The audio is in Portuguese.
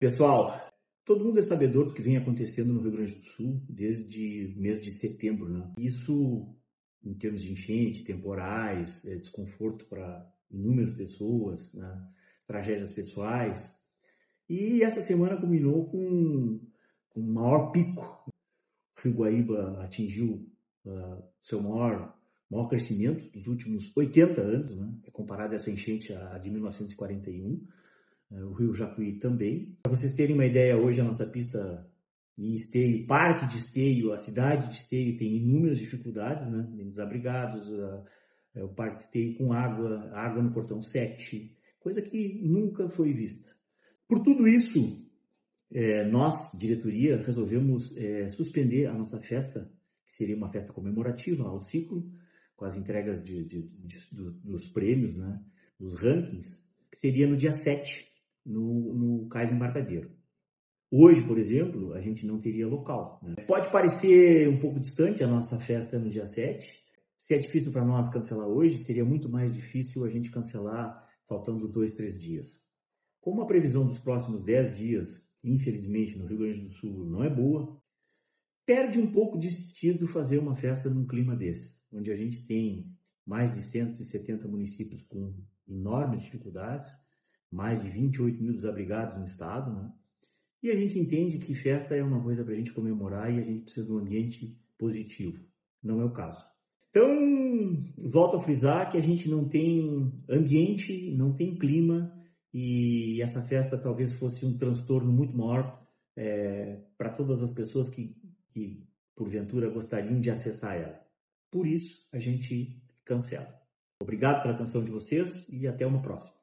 Pessoal, todo mundo é sabedor do que vem acontecendo no Rio Grande do Sul desde mês de setembro, né? Isso, em termos de enchente, temporais, é, desconforto para inúmeras pessoas, né? tragédias pessoais. E essa semana culminou com o maior pico. O Rio Guaíba atingiu uh, seu maior, maior crescimento dos últimos 80 anos, né? É comparado a essa enchente a, de 1941 é, o Rio Jacuí também. Para vocês terem uma ideia, hoje a nossa pista em Esteio, parque de Esteio, a cidade de Esteio tem inúmeras dificuldades, né? desabrigados, é, o parque de Esteio com água, água no portão 7, coisa que nunca foi vista. Por tudo isso, é, nós, diretoria, resolvemos é, suspender a nossa festa, que seria uma festa comemorativa ao ciclo, com as entregas de, de, de, dos prêmios, né? dos rankings, que seria no dia 7 no, no cais embarcadeiro. Hoje, por exemplo, a gente não teria local. Né? Pode parecer um pouco distante a nossa festa no dia 7. Se é difícil para nós cancelar hoje, seria muito mais difícil a gente cancelar faltando dois, três dias. Como a previsão dos próximos dez dias, infelizmente, no Rio Grande do Sul não é boa, perde um pouco de sentido fazer uma festa num clima desse, onde a gente tem mais de 170 municípios com enormes dificuldades, mais de 28 mil desabrigados no estado, né? E a gente entende que festa é uma coisa para a gente comemorar e a gente precisa de um ambiente positivo. Não é o caso. Então, volto a frisar que a gente não tem ambiente, não tem clima e essa festa talvez fosse um transtorno muito maior é, para todas as pessoas que, que, porventura, gostariam de acessar ela. Por isso, a gente cancela. Obrigado pela atenção de vocês e até uma próxima.